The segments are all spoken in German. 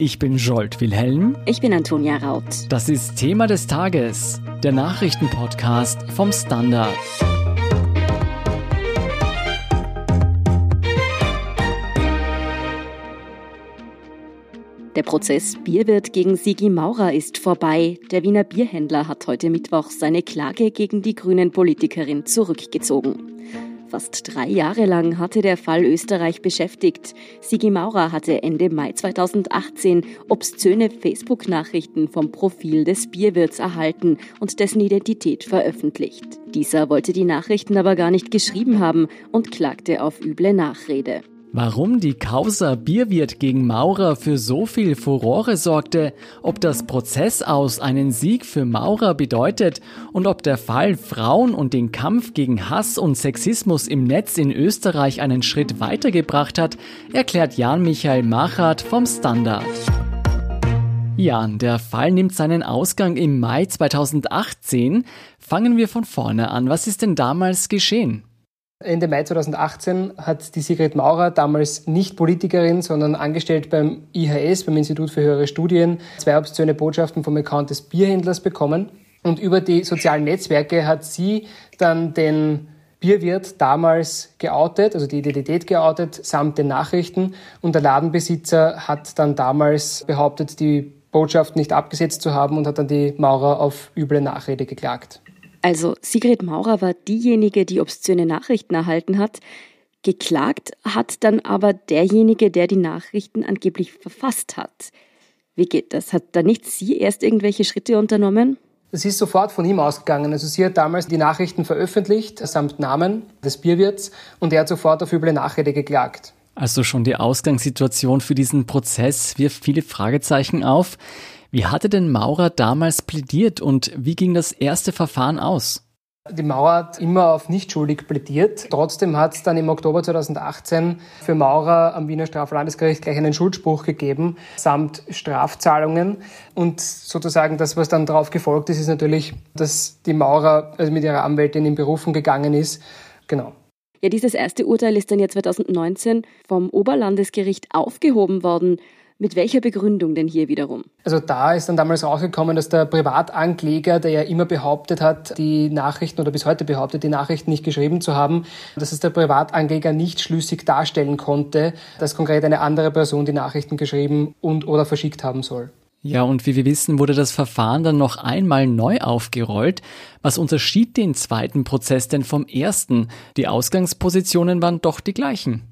Ich bin Jolt Wilhelm. Ich bin Antonia Raut. Das ist Thema des Tages, der Nachrichtenpodcast vom Standard. Der Prozess Bierwirt gegen Sigi Maurer ist vorbei. Der Wiener Bierhändler hat heute Mittwoch seine Klage gegen die grünen Politikerin zurückgezogen. Fast drei Jahre lang hatte der Fall Österreich beschäftigt. Sigi Maurer hatte Ende Mai 2018 obszöne Facebook-Nachrichten vom Profil des Bierwirts erhalten und dessen Identität veröffentlicht. Dieser wollte die Nachrichten aber gar nicht geschrieben haben und klagte auf üble Nachrede. Warum die Causa Bierwirt gegen Maurer für so viel Furore sorgte, ob das Prozess aus einen Sieg für Maurer bedeutet und ob der Fall Frauen und den Kampf gegen Hass und Sexismus im Netz in Österreich einen Schritt weitergebracht hat, erklärt Jan Michael Machert vom Standard. Jan, der Fall nimmt seinen Ausgang im Mai 2018. Fangen wir von vorne an. Was ist denn damals geschehen? Ende Mai 2018 hat die Sigrid Maurer, damals nicht Politikerin, sondern angestellt beim IHS, beim Institut für höhere Studien, zwei obszöne Botschaften vom Account des Bierhändlers bekommen. Und über die sozialen Netzwerke hat sie dann den Bierwirt damals geoutet, also die Identität geoutet, samt den Nachrichten. Und der Ladenbesitzer hat dann damals behauptet, die Botschaft nicht abgesetzt zu haben und hat dann die Maurer auf üble Nachrede geklagt. Also Sigrid Maurer war diejenige, die obszöne Nachrichten erhalten hat. Geklagt hat dann aber derjenige, der die Nachrichten angeblich verfasst hat. Wie geht das? Hat da nicht sie erst irgendwelche Schritte unternommen? Es ist sofort von ihm ausgegangen. Also sie hat damals die Nachrichten veröffentlicht, samt Namen des Bierwirts, und er hat sofort auf üble Nachrede geklagt. Also schon die Ausgangssituation für diesen Prozess wirft viele Fragezeichen auf. Wie hatte denn Maurer damals plädiert und wie ging das erste Verfahren aus? Die Maurer hat immer auf nicht schuldig plädiert. Trotzdem hat es dann im Oktober 2018 für Maurer am Wiener Straflandesgericht gleich einen Schuldspruch gegeben, samt Strafzahlungen. Und sozusagen das, was dann darauf gefolgt ist, ist natürlich, dass die Maurer also mit ihrer Anwältin in Berufen gegangen ist. Genau. Ja, dieses erste Urteil ist dann ja 2019 vom Oberlandesgericht aufgehoben worden. Mit welcher Begründung denn hier wiederum? Also da ist dann damals rausgekommen, dass der Privatankläger, der ja immer behauptet hat, die Nachrichten oder bis heute behauptet, die Nachrichten nicht geschrieben zu haben, dass es der Privatankläger nicht schlüssig darstellen konnte, dass konkret eine andere Person die Nachrichten geschrieben und oder verschickt haben soll. Ja, und wie wir wissen, wurde das Verfahren dann noch einmal neu aufgerollt. Was unterschied den zweiten Prozess denn vom ersten? Die Ausgangspositionen waren doch die gleichen.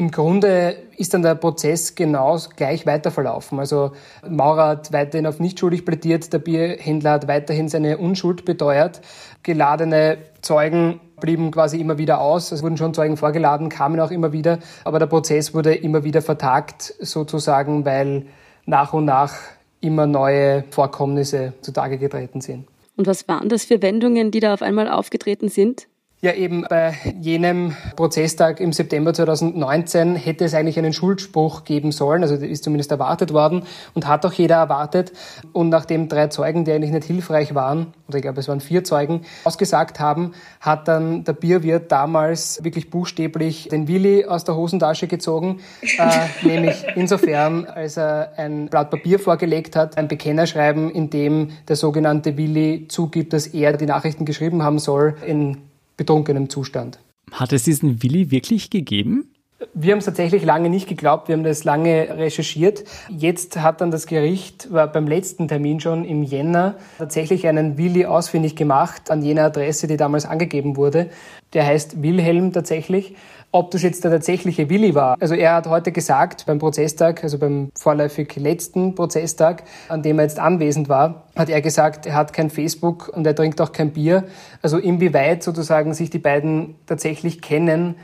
Im Grunde ist dann der Prozess genau gleich weiter verlaufen. Also Maurer hat weiterhin auf nicht schuldig plädiert, der Bierhändler hat weiterhin seine Unschuld beteuert. Geladene Zeugen blieben quasi immer wieder aus. Es wurden schon Zeugen vorgeladen, kamen auch immer wieder, aber der Prozess wurde immer wieder vertagt, sozusagen, weil nach und nach immer neue Vorkommnisse zutage getreten sind. Und was waren das für Wendungen, die da auf einmal aufgetreten sind? Ja, eben bei jenem Prozesstag im September 2019 hätte es eigentlich einen Schuldspruch geben sollen, also ist zumindest erwartet worden und hat auch jeder erwartet. Und nachdem drei Zeugen, die eigentlich nicht hilfreich waren, oder ich glaube es waren vier Zeugen, ausgesagt haben, hat dann der Bierwirt damals wirklich buchstäblich den Willi aus der Hosentasche gezogen, äh, nämlich insofern, als er ein Blatt Papier vorgelegt hat, ein Bekennerschreiben, in dem der sogenannte Willi zugibt, dass er die Nachrichten geschrieben haben soll, in betrunkenem Zustand. Hat es diesen Willi wirklich gegeben? Wir haben es tatsächlich lange nicht geglaubt, wir haben das lange recherchiert. Jetzt hat dann das Gericht, war beim letzten Termin schon im Jänner, tatsächlich einen Willi ausfindig gemacht an jener Adresse, die damals angegeben wurde. Der heißt Wilhelm tatsächlich ob das jetzt der tatsächliche Willi war. Also er hat heute gesagt, beim Prozesstag, also beim vorläufig letzten Prozesstag, an dem er jetzt anwesend war, hat er gesagt, er hat kein Facebook und er trinkt auch kein Bier. Also inwieweit sozusagen sich die beiden tatsächlich kennen,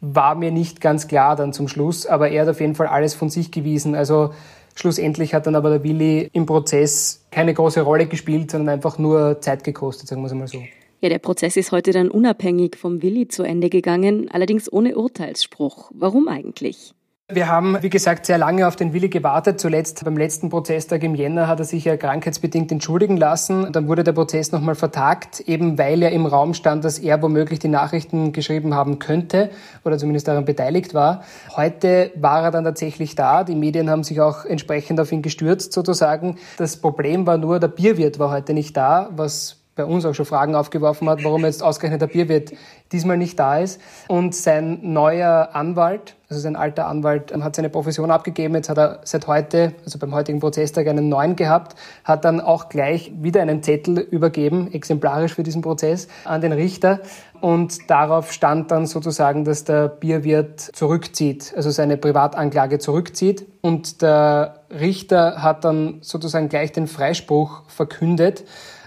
war mir nicht ganz klar dann zum Schluss, aber er hat auf jeden Fall alles von sich gewiesen. Also schlussendlich hat dann aber der Willi im Prozess keine große Rolle gespielt, sondern einfach nur Zeit gekostet, sagen wir es einmal so. Ja, der Prozess ist heute dann unabhängig vom Willi zu Ende gegangen, allerdings ohne Urteilsspruch. Warum eigentlich? Wir haben, wie gesagt, sehr lange auf den Willi gewartet. Zuletzt beim letzten Prozesstag im Jänner hat er sich ja krankheitsbedingt entschuldigen lassen. Dann wurde der Prozess nochmal vertagt, eben weil ja im Raum stand, dass er womöglich die Nachrichten geschrieben haben könnte oder zumindest daran beteiligt war. Heute war er dann tatsächlich da. Die Medien haben sich auch entsprechend auf ihn gestürzt sozusagen. Das Problem war nur, der Bierwirt war heute nicht da, was bei uns auch schon Fragen aufgeworfen hat, warum jetzt ausgerechnet der Bierwirt diesmal nicht da ist. Und sein neuer Anwalt, also sein alter Anwalt, hat seine Profession abgegeben. Jetzt hat er seit heute, also beim heutigen Prozesstag, einen neuen gehabt, hat dann auch gleich wieder einen Zettel übergeben, exemplarisch für diesen Prozess, an den Richter. Und darauf stand dann sozusagen, dass der Bierwirt zurückzieht, also seine Privatanklage zurückzieht. Und der Richter hat dann sozusagen gleich den Freispruch verkündet.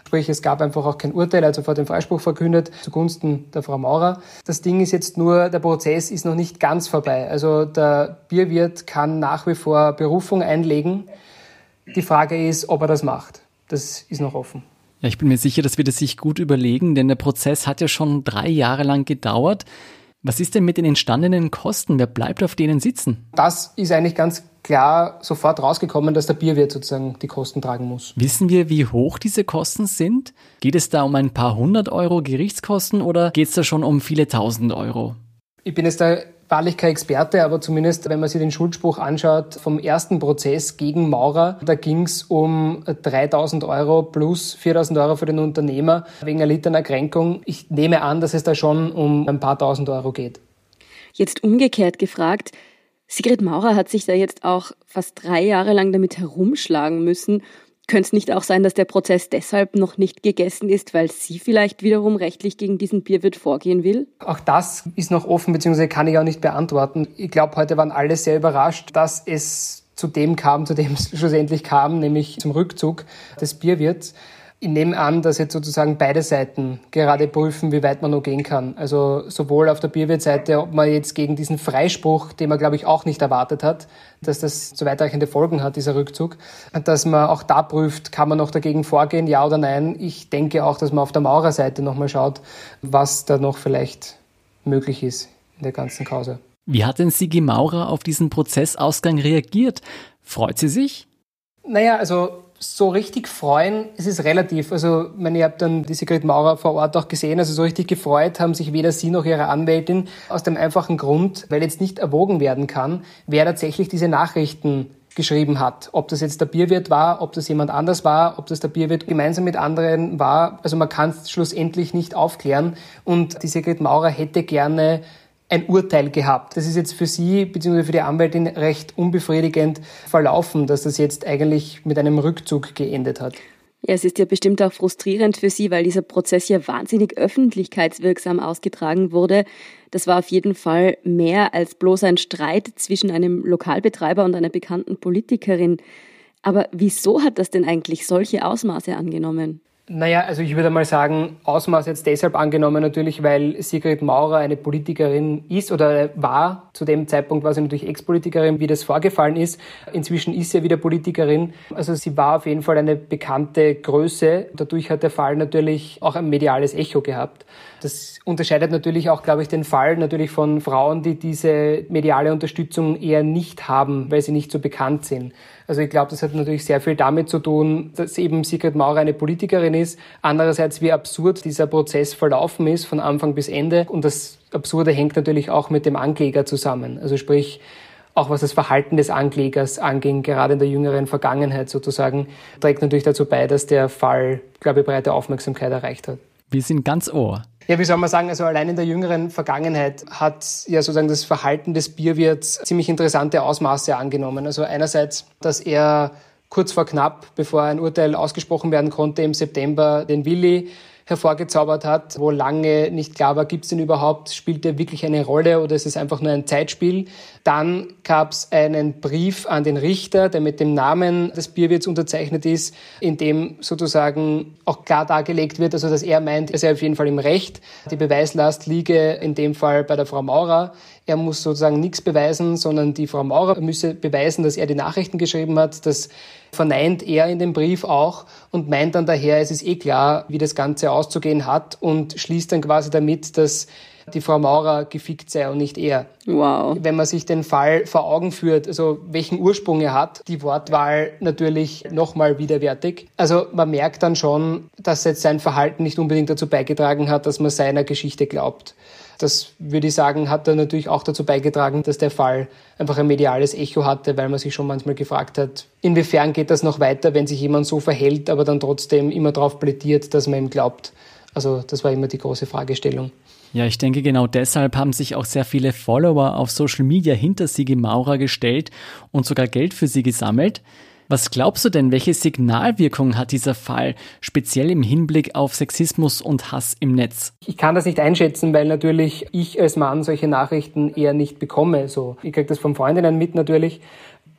Sprich, es gab einfach auch kein Urteil, also vor dem Freispruch verkündet zugunsten der Frau Maurer. Das Ding ist jetzt nur, der Prozess ist noch nicht ganz vorbei. Also der Bierwirt kann nach wie vor Berufung einlegen. Die Frage ist, ob er das macht. Das ist noch offen. Ja, ich bin mir sicher, dass wir das sich gut überlegen, denn der Prozess hat ja schon drei Jahre lang gedauert. Was ist denn mit den entstandenen Kosten? Wer bleibt auf denen sitzen? Das ist eigentlich ganz klar sofort rausgekommen, dass der Bierwirt sozusagen die Kosten tragen muss. Wissen wir, wie hoch diese Kosten sind? Geht es da um ein paar hundert Euro Gerichtskosten oder geht es da schon um viele tausend Euro? Ich bin jetzt da wahrlich kein Experte, aber zumindest, wenn man sich den Schuldspruch anschaut vom ersten Prozess gegen Maurer, da ging es um 3000 Euro plus 4000 Euro für den Unternehmer wegen erlittener Kränkung. Ich nehme an, dass es da schon um ein paar tausend Euro geht. Jetzt umgekehrt gefragt, Sigrid Maurer hat sich da jetzt auch fast drei Jahre lang damit herumschlagen müssen könnte es nicht auch sein, dass der Prozess deshalb noch nicht gegessen ist, weil sie vielleicht wiederum rechtlich gegen diesen Bierwirt vorgehen will? Auch das ist noch offen, beziehungsweise kann ich auch nicht beantworten. Ich glaube, heute waren alle sehr überrascht, dass es zu dem kam, zu dem es schlussendlich kam, nämlich zum Rückzug des Bierwirts. Ich nehme an, dass jetzt sozusagen beide Seiten gerade prüfen, wie weit man noch gehen kann. Also sowohl auf der Bierwirtseite, ob man jetzt gegen diesen Freispruch, den man glaube ich auch nicht erwartet hat, dass das so weitreichende Folgen hat, dieser Rückzug, dass man auch da prüft, kann man noch dagegen vorgehen, ja oder nein. Ich denke auch, dass man auf der Maurerseite nochmal schaut, was da noch vielleicht möglich ist in der ganzen Kause. Wie hat denn Sigi Maurer auf diesen Prozessausgang reagiert? Freut sie sich? Naja, also so richtig freuen, es ist relativ. Also, ich meine, ihr habt dann die Sigrid Maurer vor Ort auch gesehen. Also, so richtig gefreut haben sich weder sie noch ihre Anwältin aus dem einfachen Grund, weil jetzt nicht erwogen werden kann, wer tatsächlich diese Nachrichten geschrieben hat. Ob das jetzt der Bierwirt war, ob das jemand anders war, ob das der Bierwirt gemeinsam mit anderen war. Also, man kann es schlussendlich nicht aufklären. Und die Sigrid Maurer hätte gerne ein Urteil gehabt. Das ist jetzt für Sie bzw. für die Anwältin recht unbefriedigend verlaufen, dass das jetzt eigentlich mit einem Rückzug geendet hat. Ja, es ist ja bestimmt auch frustrierend für Sie, weil dieser Prozess ja wahnsinnig öffentlichkeitswirksam ausgetragen wurde. Das war auf jeden Fall mehr als bloß ein Streit zwischen einem Lokalbetreiber und einer bekannten Politikerin. Aber wieso hat das denn eigentlich solche Ausmaße angenommen? Naja, also ich würde mal sagen, Ausmaß jetzt deshalb angenommen natürlich, weil Sigrid Maurer eine Politikerin ist oder war. Zu dem Zeitpunkt war sie natürlich Ex-Politikerin, wie das vorgefallen ist. Inzwischen ist sie wieder Politikerin. Also sie war auf jeden Fall eine bekannte Größe. Dadurch hat der Fall natürlich auch ein mediales Echo gehabt. Das unterscheidet natürlich auch, glaube ich, den Fall natürlich von Frauen, die diese mediale Unterstützung eher nicht haben, weil sie nicht so bekannt sind. Also ich glaube, das hat natürlich sehr viel damit zu tun, dass eben Sigrid Maurer eine Politikerin ist. Andererseits, wie absurd dieser Prozess verlaufen ist, von Anfang bis Ende. Und das Absurde hängt natürlich auch mit dem Ankläger zusammen. Also sprich, auch was das Verhalten des Anklägers anging, gerade in der jüngeren Vergangenheit sozusagen, trägt natürlich dazu bei, dass der Fall, glaube ich, breite Aufmerksamkeit erreicht hat. Wir sind ganz ohr. Ja, wie soll man sagen, also allein in der jüngeren Vergangenheit hat ja sozusagen das Verhalten des Bierwirts ziemlich interessante Ausmaße angenommen. Also einerseits, dass er kurz vor knapp, bevor ein Urteil ausgesprochen werden konnte, im September den Willi hervorgezaubert hat, wo lange nicht klar war, gibt es den überhaupt, spielt der wirklich eine Rolle oder ist es einfach nur ein Zeitspiel. Dann gab es einen Brief an den Richter, der mit dem Namen des Bierwirts unterzeichnet ist, in dem sozusagen auch klar dargelegt wird, also dass er meint, er sei auf jeden Fall im Recht. Die Beweislast liege in dem Fall bei der Frau Maurer. Er muss sozusagen nichts beweisen, sondern die Frau Maurer müsse beweisen, dass er die Nachrichten geschrieben hat. Das verneint er in dem Brief auch und meint dann daher, es ist eh klar, wie das Ganze auszugehen hat und schließt dann quasi damit, dass die Frau Maurer gefickt sei und nicht er. Wow. Wenn man sich den Fall vor Augen führt, also welchen Ursprung er hat, die Wortwahl natürlich nochmal widerwärtig. Also man merkt dann schon, dass jetzt sein Verhalten nicht unbedingt dazu beigetragen hat, dass man seiner Geschichte glaubt. Das würde ich sagen, hat dann natürlich auch dazu beigetragen, dass der Fall einfach ein mediales Echo hatte, weil man sich schon manchmal gefragt hat, inwiefern geht das noch weiter, wenn sich jemand so verhält, aber dann trotzdem immer darauf plädiert, dass man ihm glaubt. Also das war immer die große Fragestellung. Ja, ich denke, genau deshalb haben sich auch sehr viele Follower auf Social Media hinter Sigi Maurer gestellt und sogar Geld für sie gesammelt. Was glaubst du denn, welche Signalwirkung hat dieser Fall, speziell im Hinblick auf Sexismus und Hass im Netz? Ich kann das nicht einschätzen, weil natürlich ich als Mann solche Nachrichten eher nicht bekomme. So, ich kriege das von Freundinnen mit natürlich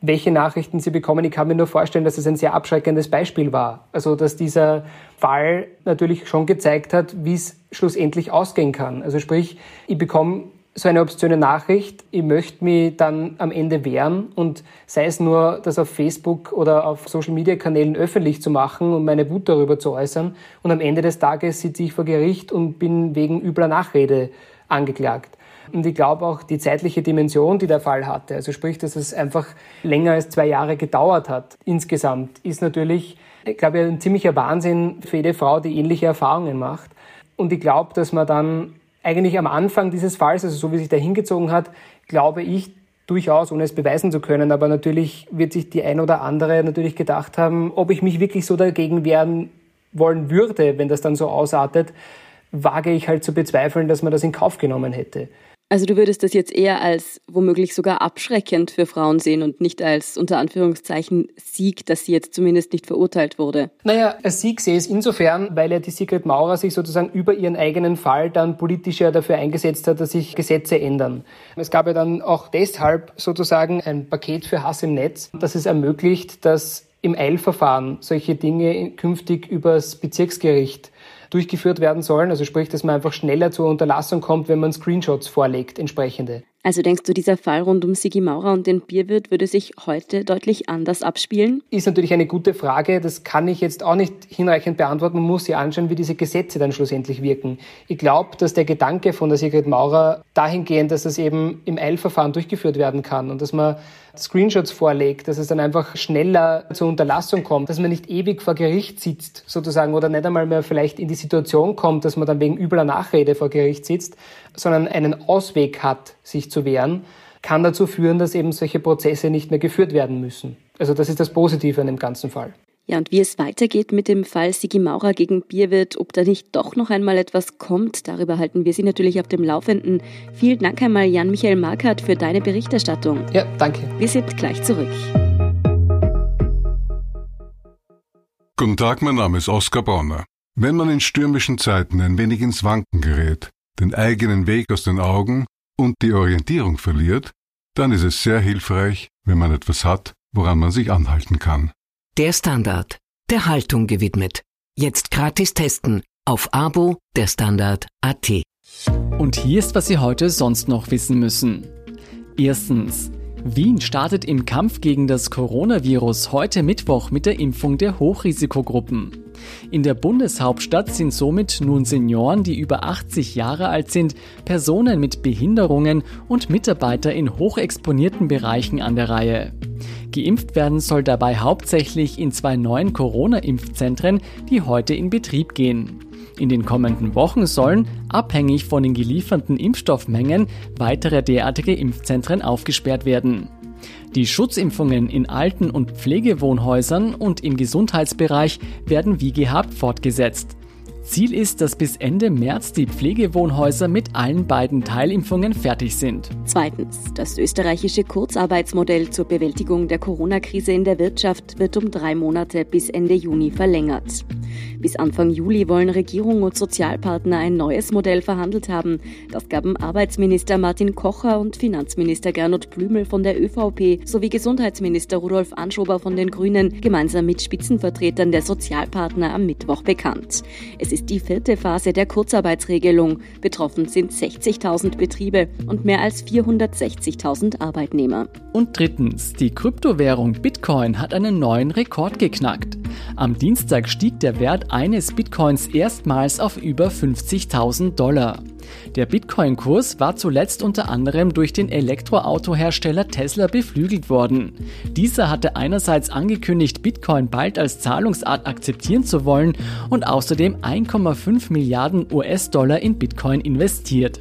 welche Nachrichten sie bekommen. Ich kann mir nur vorstellen, dass es ein sehr abschreckendes Beispiel war. Also, dass dieser Fall natürlich schon gezeigt hat, wie es schlussendlich ausgehen kann. Also sprich, ich bekomme so eine obszöne Nachricht, ich möchte mich dann am Ende wehren und sei es nur, das auf Facebook oder auf Social Media Kanälen öffentlich zu machen und meine Wut darüber zu äußern und am Ende des Tages sitze ich vor Gericht und bin wegen übler Nachrede angeklagt. Und ich glaube auch die zeitliche Dimension, die der Fall hatte, also sprich, dass es einfach länger als zwei Jahre gedauert hat insgesamt, ist natürlich, ich glaube, ein ziemlicher Wahnsinn für jede Frau, die ähnliche Erfahrungen macht. Und ich glaube, dass man dann eigentlich am Anfang dieses Falls, also so wie sich der hingezogen hat, glaube ich, durchaus, ohne es beweisen zu können, aber natürlich wird sich die ein oder andere natürlich gedacht haben, ob ich mich wirklich so dagegen wehren wollen würde, wenn das dann so ausartet, wage ich halt zu bezweifeln, dass man das in Kauf genommen hätte. Also du würdest das jetzt eher als womöglich sogar abschreckend für Frauen sehen und nicht als unter Anführungszeichen Sieg, dass sie jetzt zumindest nicht verurteilt wurde. Naja, als Sieg sehe ich es insofern, weil ja die Sigrid Maurer sich sozusagen über ihren eigenen Fall dann politisch ja dafür eingesetzt hat, dass sich Gesetze ändern. Es gab ja dann auch deshalb sozusagen ein Paket für Hass im Netz, das es ermöglicht, dass im Eilverfahren solche Dinge künftig übers Bezirksgericht durchgeführt werden sollen. Also sprich, dass man einfach schneller zur Unterlassung kommt, wenn man Screenshots vorlegt, entsprechende. Also denkst du, dieser Fall rund um Sigi Maurer und den Bierwirt würde sich heute deutlich anders abspielen? Ist natürlich eine gute Frage. Das kann ich jetzt auch nicht hinreichend beantworten. Man muss sich anschauen, wie diese Gesetze dann schlussendlich wirken. Ich glaube, dass der Gedanke von der Sigrid Maurer dahingehend, dass das eben im Eilverfahren durchgeführt werden kann und dass man Screenshots vorlegt, dass es dann einfach schneller zur Unterlassung kommt, dass man nicht ewig vor Gericht sitzt sozusagen oder nicht einmal mehr vielleicht in die Situation kommt, dass man dann wegen übler Nachrede vor Gericht sitzt, sondern einen Ausweg hat, sich zu wehren, kann dazu führen, dass eben solche Prozesse nicht mehr geführt werden müssen. Also das ist das Positive an dem ganzen Fall. Ja, und wie es weitergeht mit dem Fall Sigi Maurer gegen Bierwirt, ob da nicht doch noch einmal etwas kommt, darüber halten wir Sie natürlich auf dem Laufenden. Vielen Dank einmal Jan-Michael Markert für deine Berichterstattung. Ja, danke. Wir sind gleich zurück. Guten Tag, mein Name ist Oskar Bonner. Wenn man in stürmischen Zeiten ein wenig ins Wanken gerät, den eigenen Weg aus den Augen und die Orientierung verliert, dann ist es sehr hilfreich, wenn man etwas hat, woran man sich anhalten kann. Der Standard, der Haltung gewidmet. Jetzt gratis testen auf Abo der Standard AT. Und hier ist, was Sie heute sonst noch wissen müssen. Erstens. Wien startet im Kampf gegen das Coronavirus heute Mittwoch mit der Impfung der Hochrisikogruppen. In der Bundeshauptstadt sind somit nun Senioren, die über 80 Jahre alt sind, Personen mit Behinderungen und Mitarbeiter in hochexponierten Bereichen an der Reihe. Geimpft werden soll dabei hauptsächlich in zwei neuen Corona-Impfzentren, die heute in Betrieb gehen. In den kommenden Wochen sollen, abhängig von den gelieferten Impfstoffmengen, weitere derartige Impfzentren aufgesperrt werden. Die Schutzimpfungen in Alten- und Pflegewohnhäusern und im Gesundheitsbereich werden wie gehabt fortgesetzt. Ziel ist, dass bis Ende März die Pflegewohnhäuser mit allen beiden Teilimpfungen fertig sind. Zweitens. Das österreichische Kurzarbeitsmodell zur Bewältigung der Corona-Krise in der Wirtschaft wird um drei Monate bis Ende Juni verlängert. Bis Anfang Juli wollen Regierung und Sozialpartner ein neues Modell verhandelt haben. Das gaben Arbeitsminister Martin Kocher und Finanzminister Gernot Blümel von der ÖVP sowie Gesundheitsminister Rudolf Anschober von den Grünen gemeinsam mit Spitzenvertretern der Sozialpartner am Mittwoch bekannt. Es ist die vierte Phase der Kurzarbeitsregelung. Betroffen sind 60.000 Betriebe und mehr als 460.000 Arbeitnehmer. Und drittens, die Kryptowährung Bitcoin hat einen neuen Rekord geknackt. Am Dienstag stieg der Wert eines Bitcoins erstmals auf über 50.000 Dollar. Der Bitcoin-Kurs war zuletzt unter anderem durch den Elektroautohersteller Tesla beflügelt worden. Dieser hatte einerseits angekündigt, Bitcoin bald als Zahlungsart akzeptieren zu wollen und außerdem 1,5 Milliarden US-Dollar in Bitcoin investiert.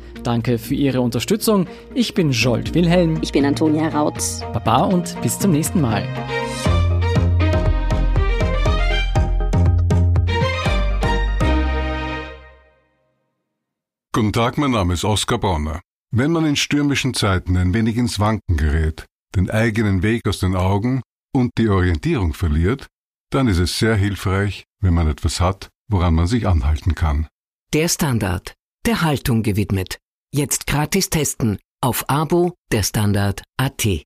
Danke für Ihre Unterstützung. Ich bin Jolt Wilhelm. Ich bin Antonia Raut. Baba und bis zum nächsten Mal. Guten Tag, mein Name ist Oskar Bonner. Wenn man in stürmischen Zeiten ein wenig ins Wanken gerät, den eigenen Weg aus den Augen und die Orientierung verliert, dann ist es sehr hilfreich, wenn man etwas hat, woran man sich anhalten kann. Der Standard, der Haltung gewidmet. Jetzt gratis testen auf Abo der Standard.at.